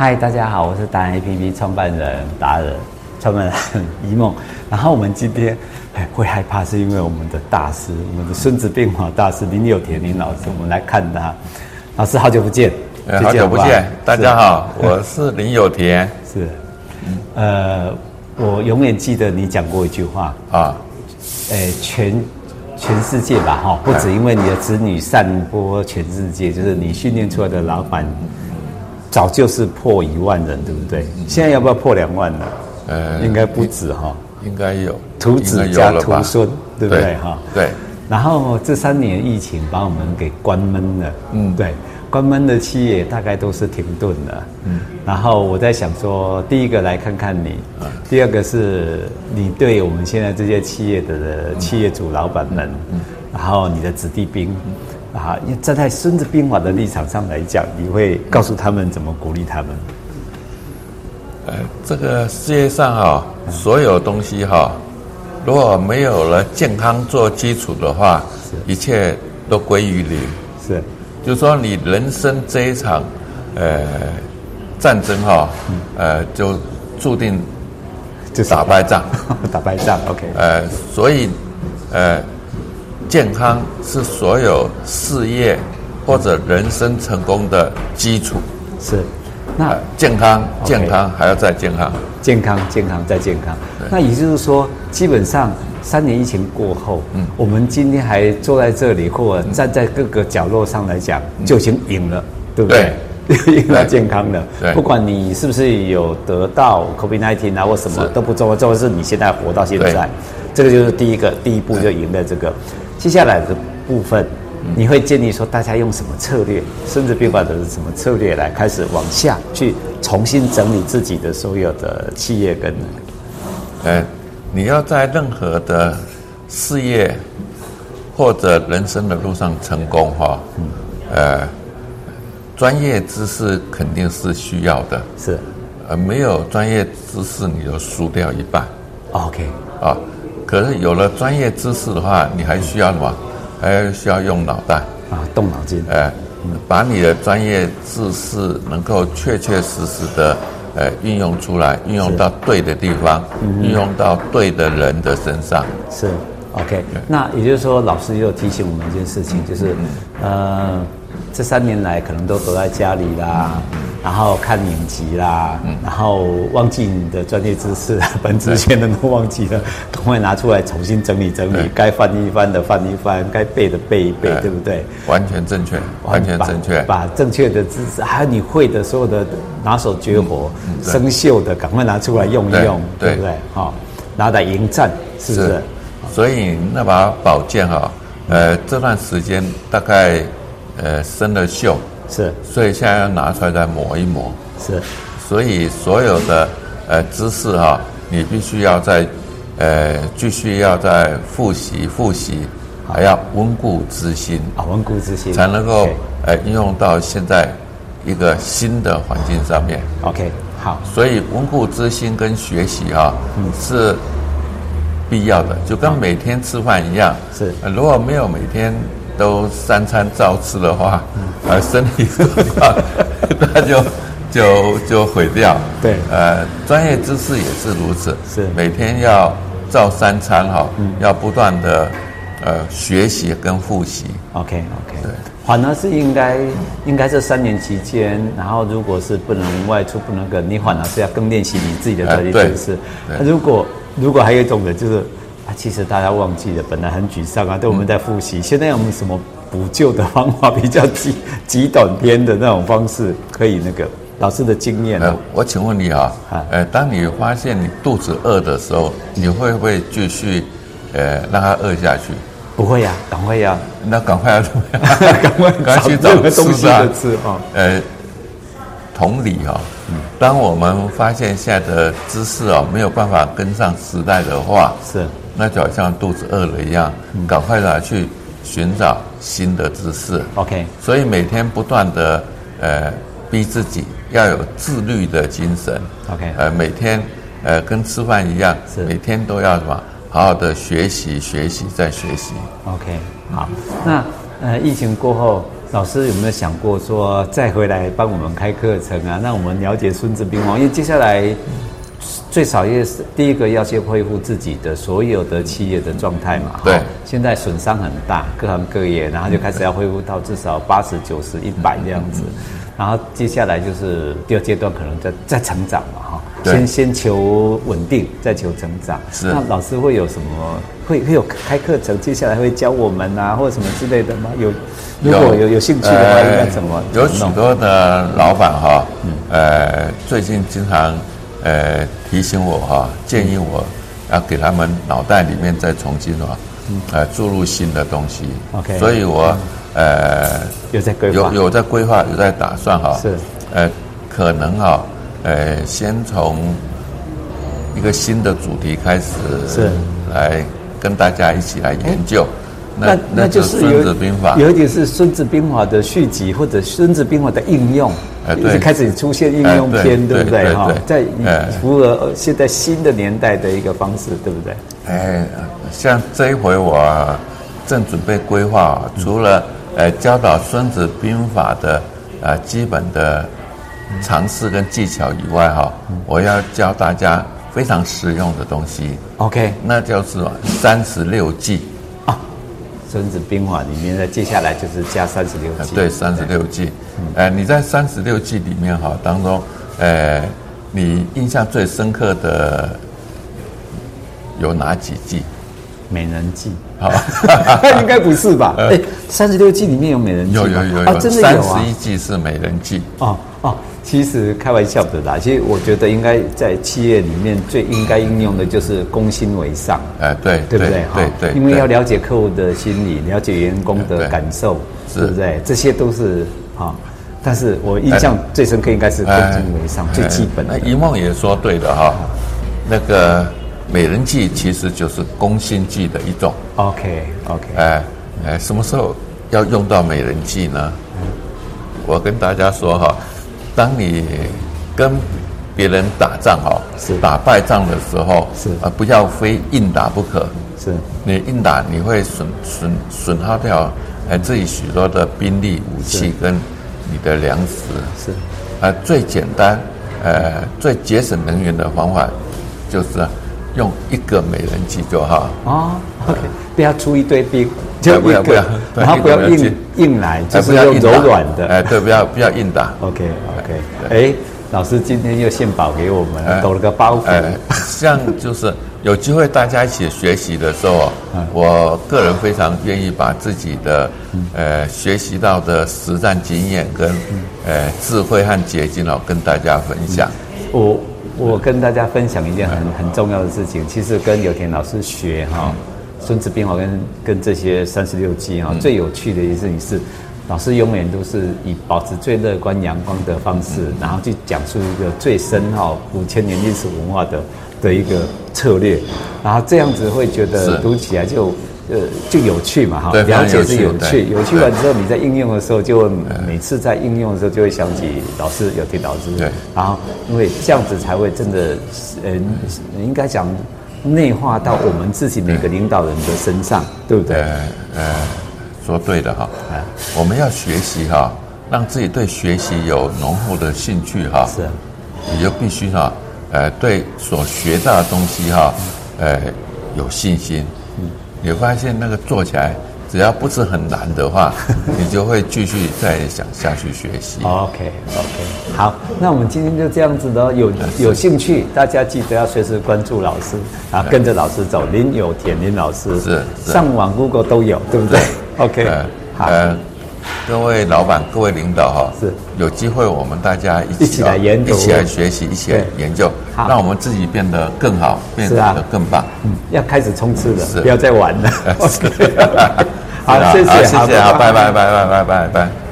嗨，大家好，我是达人 APP 创办人达人，创办人一梦。然后我们今天会害怕，是因为我们的大师，我们的孙子兵法大师林有田林老师，我们来看他。老师好久不见，好久不见，大家好，我是林有田。是，呃，我永远记得你讲过一句话啊，诶，全全世界吧，哈，不止因为你的子女散播全世界，就是你训练出来的老板。早就是破一万人，对不对？现在要不要破两万呢？呃，应该不止哈，应该有徒子加徒孙，对不对哈？对。然后这三年疫情把我们给关闷了，嗯，对，关闷的企业大概都是停顿了，嗯。然后我在想说，第一个来看看你，第二个是你对我们现在这些企业的企业主老板们，然后你的子弟兵。啊，因为站在《孙子兵法》的立场上来讲，你会告诉他们怎么鼓励他们？呃，这个世界上哈，所有东西哈，如果没有了健康做基础的话，一切都归于零。是，就是说你人生这一场呃战争哈，呃，就注定就打败仗，打败仗。OK。呃，所以呃。健康是所有事业或者人生成功的基础。是，那健康，健康还要再健康，健康，健康再健康。那也就是说，基本上三年疫情过后，嗯，我们今天还坐在这里，或者站在各个角落上来讲，就已经赢了，对不对？赢了健康的。不管你是不是有得到 COVID-19 啊或什么都不重要，重要是你现在活到现在，这个就是第一个第一步就赢了这个。接下来的部分，你会建议说大家用什么策略？孙子兵法的是什么策略来开始往下去重新整理自己的所有的企业跟？呃，你要在任何的事业或者人生的路上成功哈，呃，专业知识肯定是需要的。是，呃，没有专业知识你就输掉一半。OK 啊。可是有了专业知识的话，你还需要什么？还需要用脑袋啊，动脑筋。哎，把你的专业知识能够确确实实的呃运用出来，运用到对的地方，运用到对的人的身上。是，OK。那也就是说，老师又提醒我们一件事情，就是呃，这三年来可能都躲在家里啦。然后看影集啦，嗯、然后忘记你的专业知识，本职全能都忘记了，赶快拿出来重新整理整理，对该翻一翻的翻一翻，该背的背一背，对，对不对？完全正确，完全正确。把，把正确的知识，还有你会的所有的拿手绝活、嗯、生锈的，赶快拿出来用一用，对，不对？好，拿来迎战，是不是？是，所以那把宝剑哈，呃，这段时间大概呃生了锈。是，所以现在要拿出来再磨一磨。是，所以所有的呃知识哈，你必须要在呃继续要再复习复习，还要温故知新啊，温故知新才能够 Okay. 呃应用到现在一个新的环境上面。OK，好。所以温故知新跟学习哈，嗯，是必要的，就跟每天吃饭一样。是，如果没有每天。都三餐照吃的话，呃，身体那就 就就毁掉。对，呃，专业知识也是如此，是每天要照三餐哈，嗯、要不断的呃学习跟复习。OK OK，对，反而是应该应该这三年期间，然后如果是不能外出，不能跟，你反而是要更练习你自己的专业知识。呃、如果如果还有一种的就是。啊，其实大家忘记了，本来很沮丧啊，对我们在复习。嗯、现在有没有什么补救的方法？比较极极短篇的那种方式，可以那个老师的经验呢、呃？我请问你啊，呃，当你发现你肚子饿的时候，你会不会继续呃让它饿下去？不会呀、啊，赶快呀、啊，那赶快要怎么样？赶 快赶快去找个东西的吃啊！呃，同理哈、当我们发现现在的知识啊没有办法跟上时代的话，是。那就好像肚子饿了一样，赶快的去寻找新的知识。OK，所以每天不断的呃逼自己要有自律的精神。OK，呃每天呃跟吃饭一样，是每天都要什么好好的学习学习再学习。OK，好，那呃疫情过后，老师有没有想过说再回来帮我们开课程啊？让我们了解《孙子兵王》，因为接下来最少也是第一个要先恢复自己的所有的企业的状态嘛。对，现在损伤很大，各行各业，然后就开始要恢复到至少八十九十一百这样子。然后接下来就是第二阶段，可能在在成长嘛，哈，先先求稳定，再求成长。是。那老师会有什么？会会有开课程，接下来会教我们啊，或者什么之类的吗？有，如果有有兴趣的话，呃、应该怎么？有许多的老板哈，嗯，呃，最近经常呃提醒我哈，建议我要给他们脑袋里面再重新啊，呃注入新的东西。OK。所以我。呃，有在规划，有有在规划，有在打算哈。是，呃，可能哈，呃，先从一个新的主题开始，是来跟大家一起来研究。那那就是《孙子兵法》，有一点是《孙子兵法》的续集，或者《孙子兵法》的应用，呃，对，开始出现应用篇，对不对？哈，在符合现在新的年代的一个方式，对不对？哎，像这一回我正准备规划，除了呃，教导《孙子兵法》的呃基本的常识跟技巧以外，哈，我要教大家非常实用的东西。OK，那就是三十六计。啊，《孙子兵法》里面的接下来就是加三十六计。对，三十六计。呃，你在三十六计里面哈当中，呃，你印象最深刻的有哪几计？美人计，好，应该不是吧？哎，三十六计里面有美人计，有有有有，真的有啊！三十一计是美人计。哦哦，其实开玩笑的啦。其实我觉得应该在企业里面最应该应用的就是攻心为上。哎，对，对不对？对对，因为要了解客户的心理，了解员工的感受，对不对？这些都是哈。但是我印象最深刻应该是攻心为上，最基本的。那一梦也说对的哈，那个。美人计其实就是攻心计的一种。OK OK。哎哎，什么时候要用到美人计呢？我跟大家说哈，当你跟别人打仗哦，是。打败仗的时候，是。啊，不要非硬打不可。是，你硬打你会损损损耗掉哎自己许多的兵力、武器跟你的粮食。是，啊，最简单呃最节省能源的方法就是。用一个美人计就好。哦，OK，不要出一堆兵，就不要不要，然后不要硬硬来，就是要柔软的，哎，对，不要不要硬打，OK 哎，老师今天又献宝给我们，抖了个包袱，哎，像就是有机会大家一起学习的时候，我个人非常愿意把自己的呃学习到的实战经验跟呃智慧和结晶哦跟大家分享，我。我跟大家分享一件很很重要的事情，其实跟有田老师学哈，《孙子兵法》跟跟这些三十六计哈，最有趣的一件事情是，老师永远都是以保持最乐观阳光的方式，然后去讲述一个最深奥五千年历史文化的的一个策略，然后这样子会觉得读起来就。呃，就有趣嘛，哈，了解是有趣，有趣完之后，你在应用的时候，就会每次在应用的时候，就会想起老师，有听老师，对，然后因为这样子才会真的，呃，应该讲内化到我们自己每个领导人的身上，对不对？呃，说对的哈，我们要学习哈，让自己对学习有浓厚的兴趣哈，是，你就必须哈，呃，对所学到的东西哈，呃，有信心。嗯。你发现那个做起来，只要不是很难的话，你就会继续再想下去学习。OK OK，好，那我们今天就这样子的，有有兴趣，大家记得要随时关注老师啊，跟着老师走。林有田林老师是上网 Google 都有，对不对？OK，呃。各位老板、各位领导哈，是有机会我们大家一起，一起来研究、一起来学习、一起来研究，让我们自己变得更好，变得更棒。嗯，要开始冲刺了，不要再玩了。好，谢谢，谢谢，好，拜拜，拜拜，拜拜，拜。